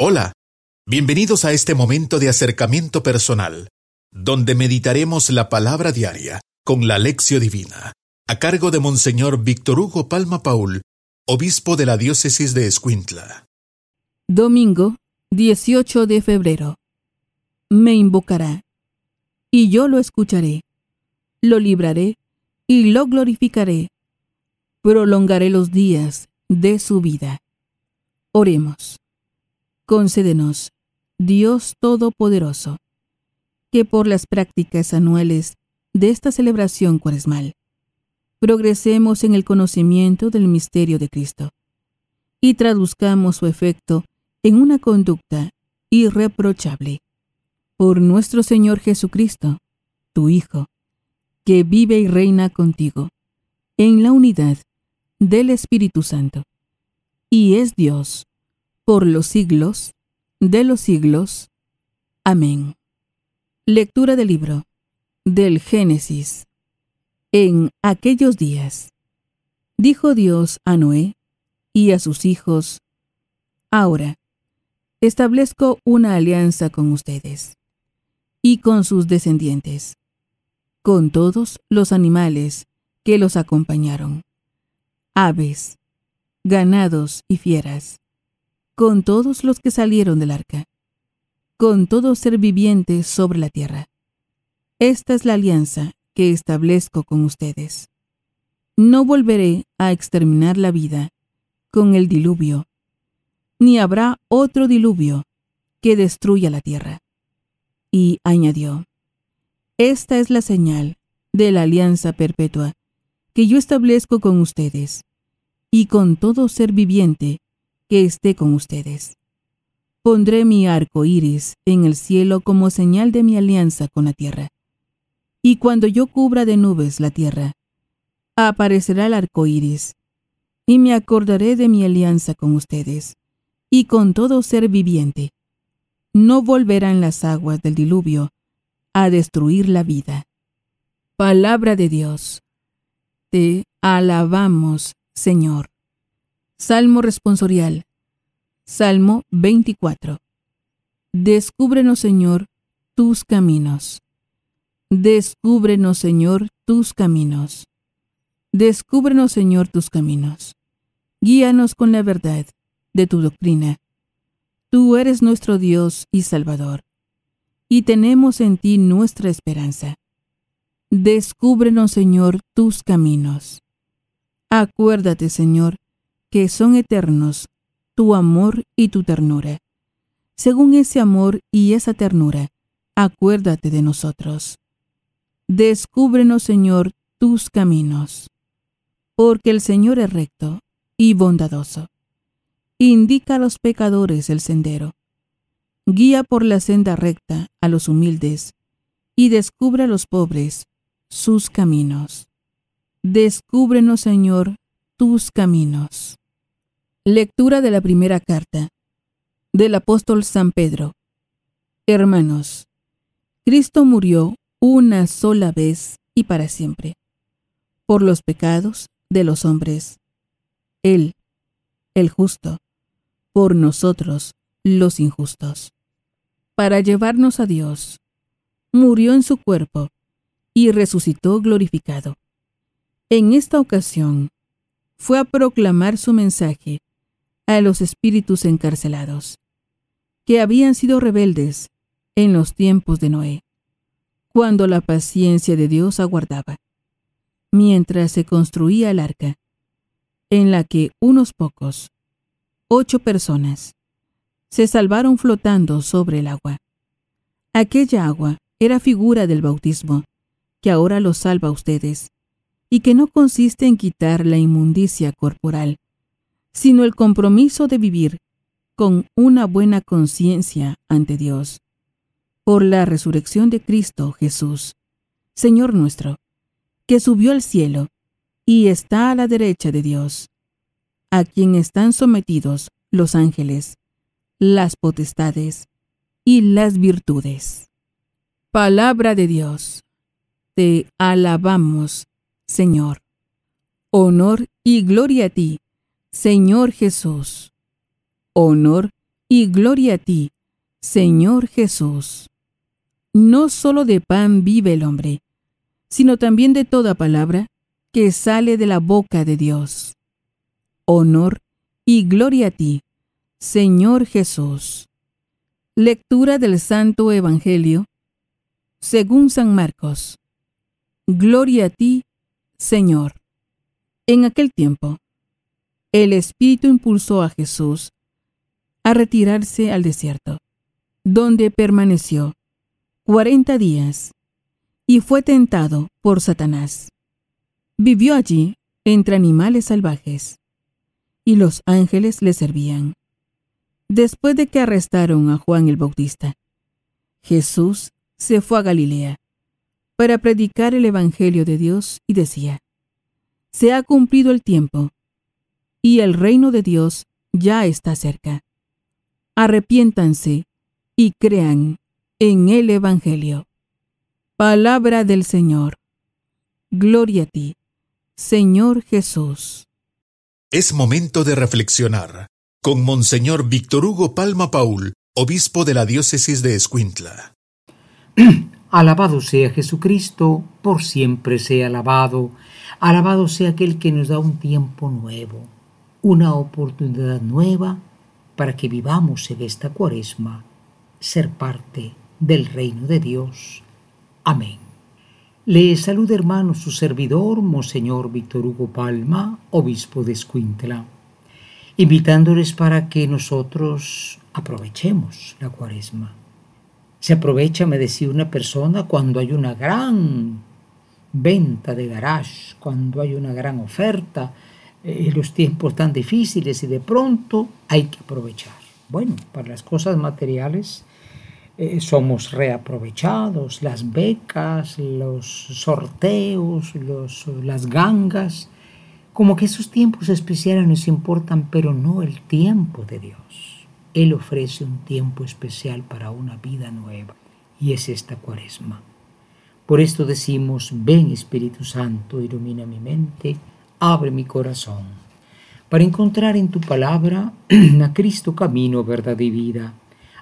Hola, bienvenidos a este momento de acercamiento personal, donde meditaremos la palabra diaria con la lección divina, a cargo de Monseñor Víctor Hugo Palma Paul, obispo de la diócesis de Escuintla. Domingo 18 de febrero. Me invocará, y yo lo escucharé, lo libraré y lo glorificaré, prolongaré los días de su vida. Oremos concédenos, Dios Todopoderoso, que por las prácticas anuales de esta celebración cuaresmal, progresemos en el conocimiento del misterio de Cristo y traduzcamos su efecto en una conducta irreprochable. Por nuestro Señor Jesucristo, tu Hijo, que vive y reina contigo, en la unidad del Espíritu Santo, y es Dios por los siglos de los siglos. Amén. Lectura del libro del Génesis. En aquellos días, dijo Dios a Noé y a sus hijos, Ahora, establezco una alianza con ustedes y con sus descendientes, con todos los animales que los acompañaron, aves, ganados y fieras con todos los que salieron del arca, con todo ser viviente sobre la tierra. Esta es la alianza que establezco con ustedes. No volveré a exterminar la vida con el diluvio, ni habrá otro diluvio que destruya la tierra. Y añadió, Esta es la señal de la alianza perpetua que yo establezco con ustedes y con todo ser viviente que esté con ustedes. Pondré mi arco iris en el cielo como señal de mi alianza con la tierra. Y cuando yo cubra de nubes la tierra, aparecerá el arco iris, y me acordaré de mi alianza con ustedes, y con todo ser viviente. No volverán las aguas del diluvio a destruir la vida. Palabra de Dios. Te alabamos, Señor. Salmo responsorial. Salmo 24. Descúbrenos, Señor, tus caminos. Descúbrenos, Señor, tus caminos. Descúbrenos, Señor, tus caminos. Guíanos con la verdad de tu doctrina. Tú eres nuestro Dios y Salvador, y tenemos en ti nuestra esperanza. Descúbrenos, Señor, tus caminos. Acuérdate, Señor, que son eternos tu amor y tu ternura. Según ese amor y esa ternura, acuérdate de nosotros. Descúbrenos, Señor, tus caminos, porque el Señor es recto y bondadoso. Indica a los pecadores el sendero. Guía por la senda recta a los humildes y descubre a los pobres sus caminos. Descúbrenos, Señor, tus caminos. Lectura de la primera carta del apóstol San Pedro. Hermanos, Cristo murió una sola vez y para siempre, por los pecados de los hombres. Él, el justo, por nosotros, los injustos. Para llevarnos a Dios, murió en su cuerpo y resucitó glorificado. En esta ocasión, fue a proclamar su mensaje a los espíritus encarcelados, que habían sido rebeldes en los tiempos de Noé, cuando la paciencia de Dios aguardaba, mientras se construía el arca, en la que unos pocos, ocho personas, se salvaron flotando sobre el agua. Aquella agua era figura del bautismo, que ahora los salva a ustedes, y que no consiste en quitar la inmundicia corporal, sino el compromiso de vivir con una buena conciencia ante Dios. Por la resurrección de Cristo Jesús, Señor nuestro, que subió al cielo y está a la derecha de Dios, a quien están sometidos los ángeles, las potestades y las virtudes. Palabra de Dios. Te alabamos, Señor. Honor y gloria a ti, Señor Jesús, honor y gloria a ti, Señor Jesús. No solo de pan vive el hombre, sino también de toda palabra que sale de la boca de Dios. Honor y gloria a ti, Señor Jesús. Lectura del Santo Evangelio según San Marcos. Gloria a ti, Señor. En aquel tiempo, el Espíritu impulsó a Jesús a retirarse al desierto, donde permaneció cuarenta días y fue tentado por Satanás. Vivió allí entre animales salvajes, y los ángeles le servían. Después de que arrestaron a Juan el Bautista, Jesús se fue a Galilea para predicar el Evangelio de Dios y decía, Se ha cumplido el tiempo, y el reino de Dios ya está cerca arrepiéntanse y crean en el Evangelio. Palabra del Señor. Gloria a ti, Señor Jesús. Es momento de reflexionar con Monseñor Víctor Hugo Palma Paul, obispo de la diócesis de Escuintla. Alabado sea Jesucristo, por siempre sea alabado. Alabado sea aquel que nos da un tiempo nuevo, una oportunidad nueva para que vivamos en esta cuaresma ser parte del reino de Dios. Amén. Le saluda hermano su servidor, Monseñor Víctor Hugo Palma, obispo de Escuintla, invitándoles para que nosotros aprovechemos la cuaresma. Se aprovecha, me decía una persona, cuando hay una gran venta de garage, cuando hay una gran oferta, eh, los tiempos tan difíciles y de pronto hay que aprovechar. Bueno, para las cosas materiales eh, somos reaprovechados, las becas, los sorteos, los, las gangas, como que esos tiempos especiales nos importan, pero no el tiempo de Dios. Él ofrece un tiempo especial para una vida nueva y es esta cuaresma. Por esto decimos, ven Espíritu Santo, ilumina mi mente, abre mi corazón para encontrar en tu palabra a Cristo camino, verdad y vida.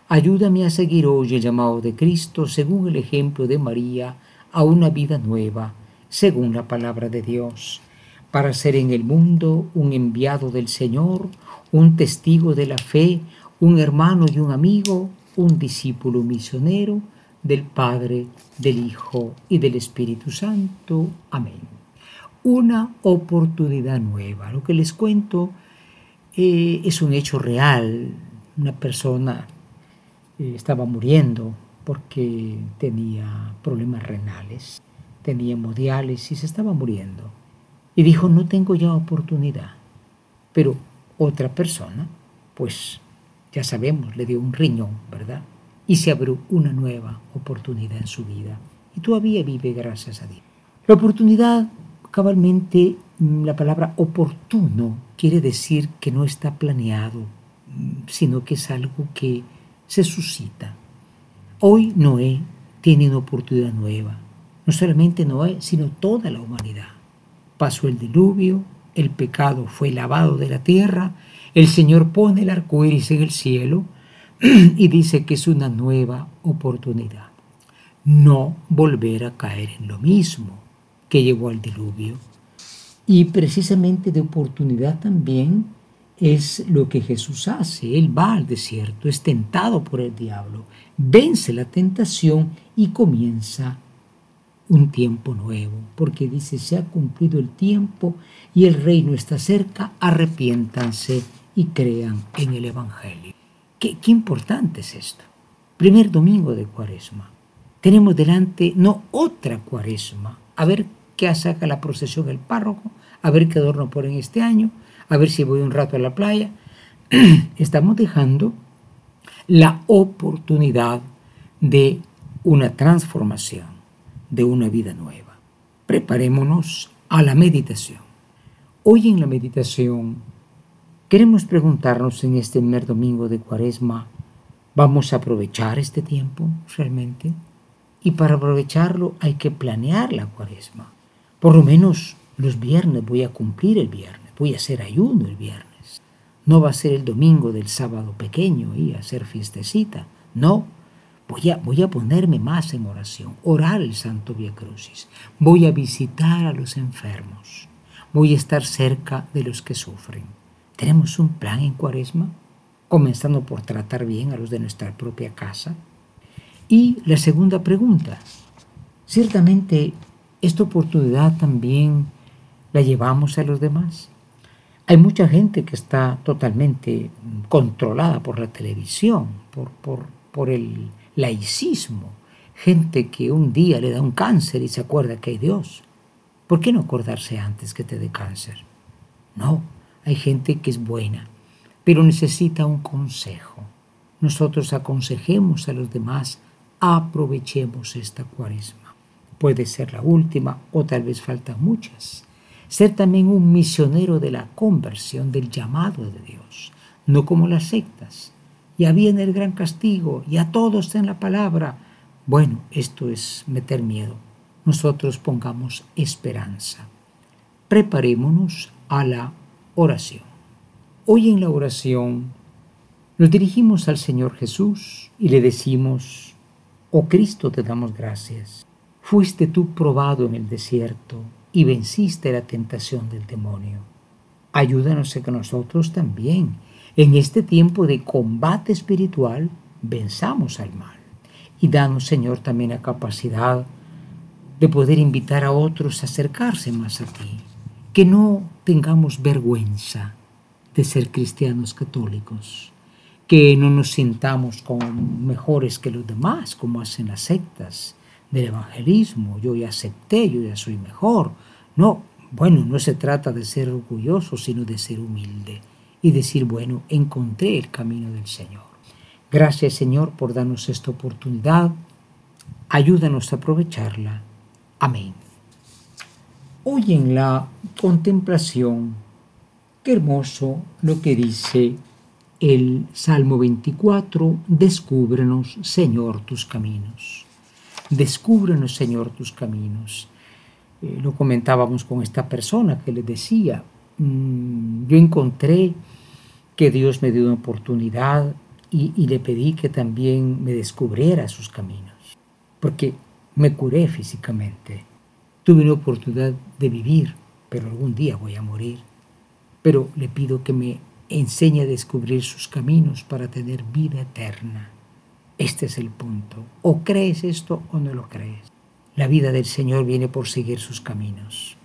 Ayúdame a seguir hoy el llamado de Cristo según el ejemplo de María a una vida nueva, según la palabra de Dios, para ser en el mundo un enviado del Señor, un testigo de la fe, un hermano y un amigo, un discípulo misionero del Padre, del Hijo y del Espíritu Santo. Amén una oportunidad nueva. Lo que les cuento eh, es un hecho real. Una persona eh, estaba muriendo porque tenía problemas renales, tenía hemodiálisis y se estaba muriendo. Y dijo, no tengo ya oportunidad. Pero otra persona, pues ya sabemos, le dio un riñón, ¿verdad? Y se abrió una nueva oportunidad en su vida. Y todavía vive gracias a Dios. La oportunidad Cabalmente mm, la palabra oportuno quiere decir que no está planeado, mm, sino que es algo que se suscita. Hoy Noé tiene una oportunidad nueva. No solamente Noé, sino toda la humanidad. Pasó el diluvio, el pecado fue lavado de la tierra, el Señor pone el arco iris en el cielo y dice que es una nueva oportunidad. No volver a caer en lo mismo que llevó al diluvio. Y precisamente de oportunidad también es lo que Jesús hace. Él va al desierto, es tentado por el diablo, vence la tentación y comienza un tiempo nuevo, porque dice, se ha cumplido el tiempo y el reino está cerca, arrepiéntanse y crean en el Evangelio. Qué, qué importante es esto. Primer domingo de Cuaresma. Tenemos delante no otra Cuaresma, a ver qué saca la procesión el párroco, a ver qué adorno ponen este año, a ver si voy un rato a la playa. Estamos dejando la oportunidad de una transformación, de una vida nueva. Preparémonos a la meditación. Hoy en la meditación queremos preguntarnos en este primer domingo de Cuaresma, ¿vamos a aprovechar este tiempo realmente? Y para aprovecharlo hay que planear la Cuaresma. Por lo menos los viernes voy a cumplir el viernes, voy a hacer ayuno el viernes. No va a ser el domingo del sábado pequeño y hacer fiestecita. No, voy a, voy a ponerme más en oración, orar el Santo Via Crucis. Voy a visitar a los enfermos. Voy a estar cerca de los que sufren. ¿Tenemos un plan en cuaresma? Comenzando por tratar bien a los de nuestra propia casa. Y la segunda pregunta. Ciertamente, esta oportunidad también la llevamos a los demás. Hay mucha gente que está totalmente controlada por la televisión, por, el laicismo. Gente que un día le da un cáncer y se acuerda que hay Dios. ¿Por qué no acordarse antes que te dé cáncer? No, hay gente que es buena, pero necesita un consejo. Nosotros aconsejemos a los demás, aprovechemos esta cuaresma. Puede ser la última o tal vez faltan muchas ser también un misionero de la conversión, del llamado de Dios, no como las sectas. Ya viene el gran castigo, ya todos en la palabra. Bueno, esto es meter miedo. Nosotros pongamos esperanza. Preparémonos a la oración. Hoy en la oración nos dirigimos al Señor Jesús y le decimos, oh Cristo, te damos gracias. Fuiste tú probado en el desierto y venciste la tentación del demonio. Ayúdanos a que nosotros también, en este tiempo de combate espiritual, venzamos al mal. Y danos, Señor, también la capacidad de poder invitar a otros a acercarse más a ti. Que no tengamos vergüenza de ser cristianos católicos. Que no nos sintamos como mejores que los demás, como hacen las sectas del evangelismo. Yo ya acepté, yo ya soy mejor. No, bueno, no se trata de ser orgulloso, sino de ser humilde y decir, bueno, encontré el camino del Señor. Gracias Señor por darnos esta oportunidad. Ayúdanos a aprovecharla. Amén. Hoy en la contemplación, qué hermoso lo que dice el Salmo 24, descúbrenos Señor tus caminos. Descúbrenos Señor tus caminos. Eh, lo comentábamos con esta persona que le decía, mm, yo encontré que Dios me dio una oportunidad y, y, le pedí que también me descubriera sus caminos, porque me curé físicamente, tuve una oportunidad de vivir, pero algún día voy a morir, pero le pido que me enseñe a descubrir sus caminos para tener vida eterna. Este es el punto. O crees esto o no lo crees. La vida del Señor viene por seguir sus caminos.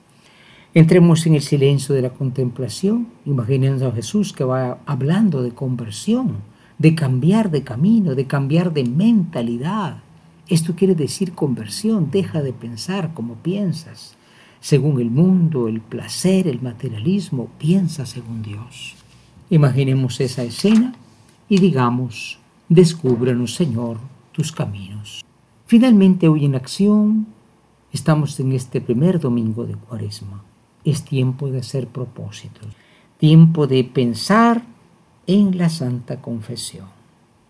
Entremos en el silencio de la contemplación, imaginemos a Jesús que va hablando de conversión, de cambiar de camino, de cambiar de mentalidad. Esto quiere decir conversión, deja de pensar como piensas, según el mundo, el placer, el materialismo, piensa según Dios. Imaginemos esa escena y digamos, descúbrenos Señor tus caminos. Finalmente, hoy en acción, estamos en este primer domingo de Cuaresma. Es tiempo de hacer propósitos, tiempo de pensar en la Santa Confesión,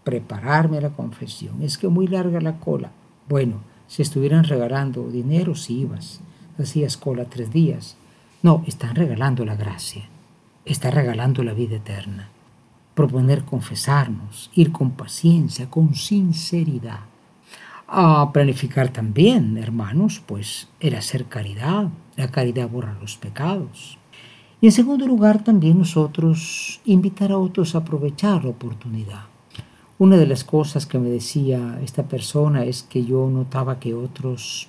prepararme a la confesión. Es que muy larga la cola. Bueno, si estuvieran regalando dinero, si ibas, hacías cola tres días. No, están regalando la gracia, están regalando la vida eterna. Proponer confesarnos, ir con paciencia, con sinceridad a planificar también, hermanos, pues era hacer caridad. La caridad borra los pecados. Y en segundo lugar, también nosotros invitar a otros a aprovechar la oportunidad. Una de las cosas que me decía esta persona es que yo notaba que otros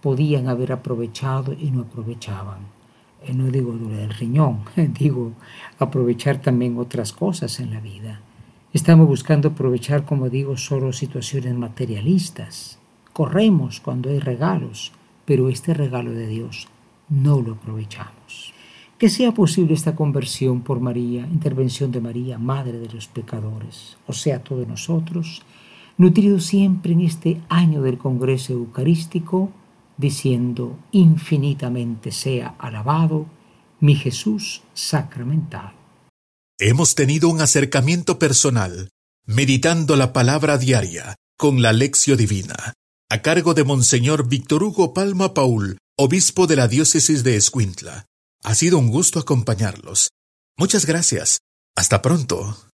podían haber aprovechado y no aprovechaban. Eh, no digo lo del riñón, digo aprovechar también otras cosas en la vida. Estamos buscando aprovechar, como digo, solo situaciones materialistas. Corremos cuando hay regalos, pero este regalo de Dios no lo aprovechamos. Que sea posible esta conversión por María, intervención de María, Madre de los pecadores, o sea, todos nosotros, nutridos siempre en este año del Congreso Eucarístico, diciendo, infinitamente sea alabado mi Jesús sacramentado. Hemos tenido un acercamiento personal, meditando la palabra diaria con la lección divina, a cargo de Monseñor Víctor Hugo Palma Paul, obispo de la diócesis de Escuintla. Ha sido un gusto acompañarlos. Muchas gracias Hasta pronto.